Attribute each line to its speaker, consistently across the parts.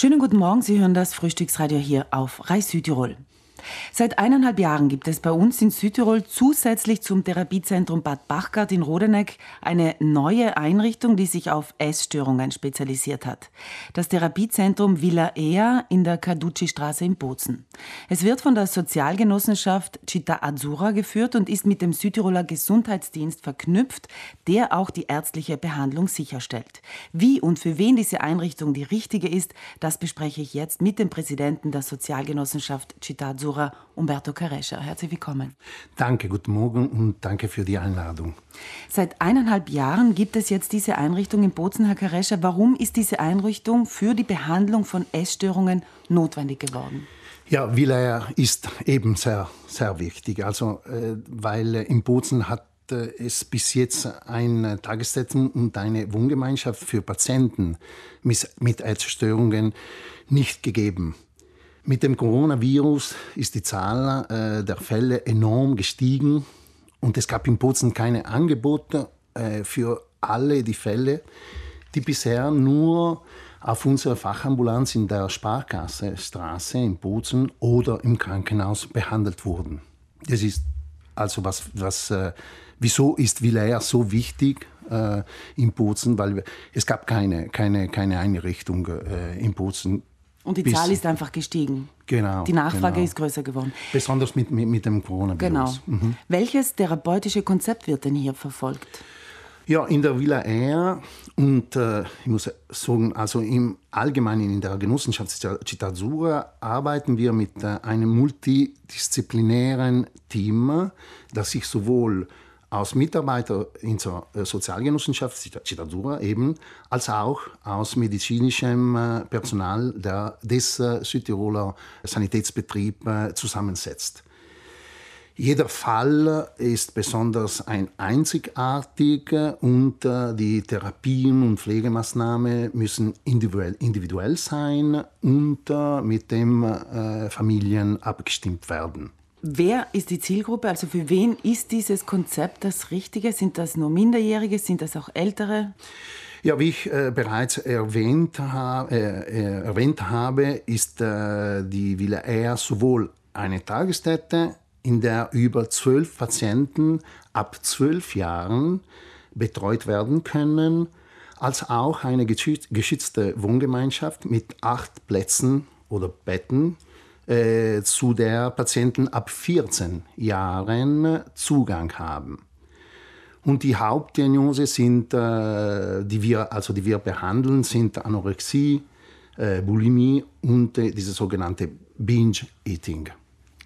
Speaker 1: Schönen guten Morgen, Sie hören das Frühstücksradio hier auf Reis Südtirol. Seit eineinhalb Jahren gibt es bei uns in Südtirol zusätzlich zum Therapiezentrum Bad Bachgart in Rodeneck eine neue Einrichtung, die sich auf Essstörungen spezialisiert hat. Das Therapiezentrum Villa Ea in der Caducci-Straße in Bozen. Es wird von der Sozialgenossenschaft Città Azzurra geführt und ist mit dem Südtiroler Gesundheitsdienst verknüpft, der auch die ärztliche Behandlung sicherstellt. Wie und für wen diese Einrichtung die richtige ist, das bespreche ich jetzt mit dem Präsidenten der Sozialgenossenschaft Città Azzurra. Jura Umberto Carescha. Herzlich willkommen.
Speaker 2: Danke, guten Morgen und danke für die Einladung.
Speaker 1: Seit eineinhalb Jahren gibt es jetzt diese Einrichtung in Bozen, Herr Carescha. Warum ist diese Einrichtung für die Behandlung von Essstörungen notwendig geworden?
Speaker 2: Ja, Villers ist eben sehr, sehr wichtig. Also, äh, weil in Bozen hat äh, es bis jetzt ein Tagesstätten und eine Wohngemeinschaft für Patienten mit Essstörungen nicht gegeben. Mit dem Coronavirus ist die Zahl äh, der Fälle enorm gestiegen. Und es gab in Bozen keine Angebote äh, für alle die Fälle, die bisher nur auf unserer Fachambulanz in der Sparkasse Straße in Bozen oder im Krankenhaus behandelt wurden. Das ist also was, was äh, wieso ist Villers so wichtig äh, in Bozen, weil es gab keine, keine, keine Einrichtung äh, in Bozen
Speaker 1: und die Zahl ist einfach gestiegen.
Speaker 2: Genau.
Speaker 1: Die Nachfrage
Speaker 2: genau.
Speaker 1: ist größer geworden.
Speaker 2: Besonders mit, mit, mit dem Coronavirus.
Speaker 1: Genau. Mhm. Welches therapeutische Konzept wird denn hier verfolgt?
Speaker 2: Ja, in der Villa Air und äh, ich muss sagen, also im Allgemeinen in der Genossenschaft Città Azzurra arbeiten wir mit äh, einem multidisziplinären Team, das sich sowohl aus Mitarbeitern in der äh, Sozialgenossenschaft Cittadura eben, als auch aus medizinischem äh, Personal der, des äh, Südtiroler Sanitätsbetriebs zusammensetzt. Jeder Fall ist besonders ein einzigartig und die Therapien und Pflegemaßnahmen müssen individuell, individuell sein und mit den Familien abgestimmt werden.
Speaker 1: Wer ist die Zielgruppe? Also für wen ist dieses Konzept das Richtige? Sind das nur Minderjährige? Sind das auch Ältere?
Speaker 2: Ja, wie ich äh, bereits erwähnt, ha äh, äh, erwähnt, habe, ist äh, die Villa Air sowohl eine Tagesstätte, in der über zwölf Patienten ab zwölf Jahren betreut werden können, als auch eine geschützte Wohngemeinschaft mit acht Plätzen oder Betten äh, zu der Patienten ab 14 Jahren Zugang haben. Und die Hauptdiagnose sind, äh, die wir, also die wir behandeln, sind Anorexie, äh, Bulimie und äh, diese sogenannte Binge-Eating.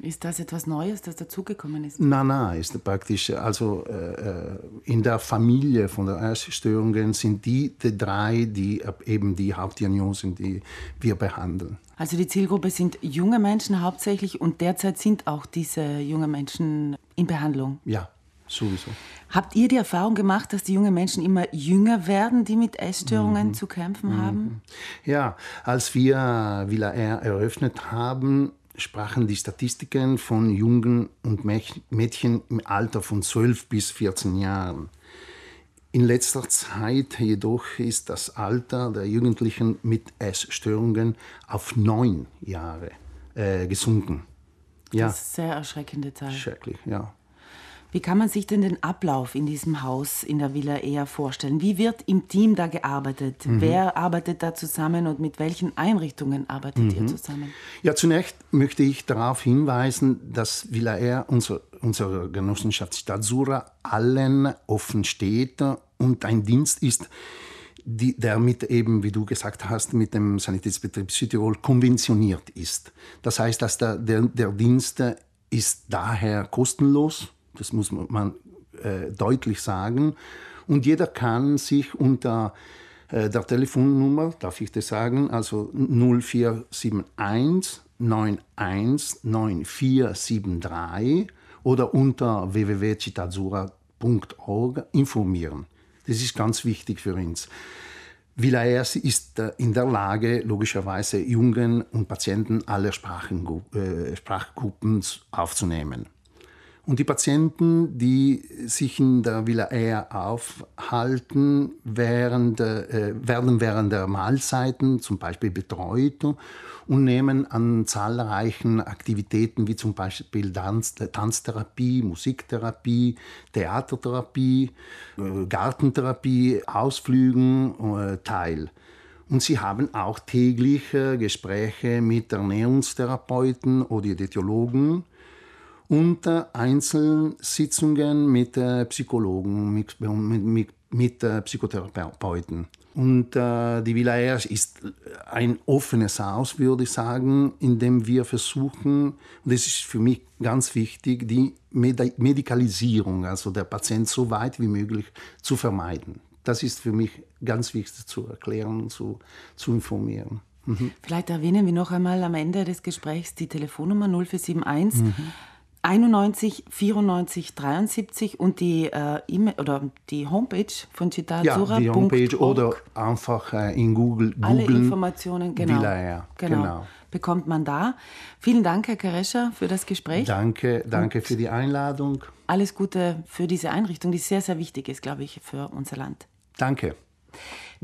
Speaker 1: Ist das etwas Neues, das dazugekommen ist?
Speaker 2: Nein, nein, ist praktisch, also äh, in der Familie von der Essstörungen sind die, die drei, die eben die Hauptdiagnosen, die wir behandeln.
Speaker 1: Also die Zielgruppe sind junge Menschen hauptsächlich und derzeit sind auch diese jungen Menschen in Behandlung.
Speaker 2: Ja, sowieso.
Speaker 1: Habt ihr die Erfahrung gemacht, dass die jungen Menschen immer jünger werden, die mit Essstörungen mhm. zu kämpfen haben? Mhm.
Speaker 2: Ja, als wir Villa R eröffnet haben, sprachen die Statistiken von Jungen und Mädchen im Alter von 12 bis 14 Jahren. In letzter Zeit jedoch ist das Alter der Jugendlichen mit Essstörungen auf neun Jahre äh, gesunken.
Speaker 1: Ja. Das ist eine sehr erschreckende Zahl.
Speaker 2: Schrecklich, ja.
Speaker 1: Wie kann man sich denn den Ablauf in diesem Haus in der Villa eher vorstellen? Wie wird im Team da gearbeitet? Mhm. Wer arbeitet da zusammen und mit welchen Einrichtungen arbeitet mhm. ihr zusammen?
Speaker 2: Ja, zunächst möchte ich darauf hinweisen, dass Villa Air, unser, unsere Genossenschaft Stadtsura, allen offen steht und ein Dienst ist, die, der mit eben, wie du gesagt hast, mit dem Sanitätsbetrieb Südtirol konventioniert ist. Das heißt, dass der, der, der Dienst ist daher kostenlos das muss man äh, deutlich sagen. Und jeder kann sich unter äh, der Telefonnummer, darf ich das sagen, also 0471 919473 oder unter www.citazura.org informieren. Das ist ganz wichtig für uns. Villaers ist äh, in der Lage, logischerweise Jungen und Patienten aller Sprachen, äh, Sprachgruppen aufzunehmen. Und die Patienten, die sich in der Villa Air aufhalten, während, äh, werden während der Mahlzeiten zum Beispiel betreut und nehmen an zahlreichen Aktivitäten wie zum Beispiel Tanz, Tanztherapie, Musiktherapie, Theatertherapie, äh, Gartentherapie, Ausflügen äh, teil. Und sie haben auch täglich äh, Gespräche mit Ernährungstherapeuten oder Diätologen und Einzelsitzungen mit Psychologen, mit, mit, mit, mit Psychotherapeuten. Und äh, die Villa Air ist ein offenes Haus, würde ich sagen, in dem wir versuchen, und das ist für mich ganz wichtig, die Medi Medikalisierung, also der Patient so weit wie möglich zu vermeiden. Das ist für mich ganz wichtig zu erklären und zu, zu informieren.
Speaker 1: Mhm. Vielleicht erwähnen wir noch einmal am Ende des Gesprächs die Telefonnummer 0471 mhm. 91 94 73 und die äh, e oder die Homepage von
Speaker 2: Citazura. Ja, die Homepage oder einfach äh, in Google
Speaker 1: Alle Informationen genau,
Speaker 2: Villa
Speaker 1: genau, genau, bekommt man da. Vielen Dank, Herr Kerescher, für das Gespräch.
Speaker 2: Danke, danke und für die Einladung.
Speaker 1: Alles Gute für diese Einrichtung, die sehr, sehr wichtig ist, glaube ich, für unser Land.
Speaker 2: Danke.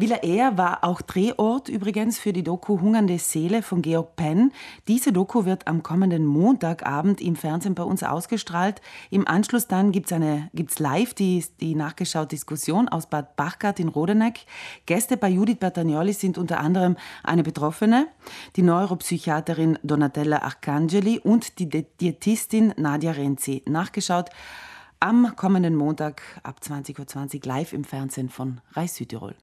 Speaker 1: Villa Air war auch Drehort übrigens für die Doku Hungernde Seele von Georg Penn. Diese Doku wird am kommenden Montagabend im Fernsehen bei uns ausgestrahlt. Im Anschluss dann gibt es gibt's live die, die nachgeschaute Diskussion aus Bad Bachgart in Rodeneck. Gäste bei Judith Bertagnoli sind unter anderem eine Betroffene, die Neuropsychiaterin Donatella Arcangeli und die Diätistin Nadia Renzi. Nachgeschaut am kommenden Montag ab 20.20 Uhr live im Fernsehen von Reis Südtirol.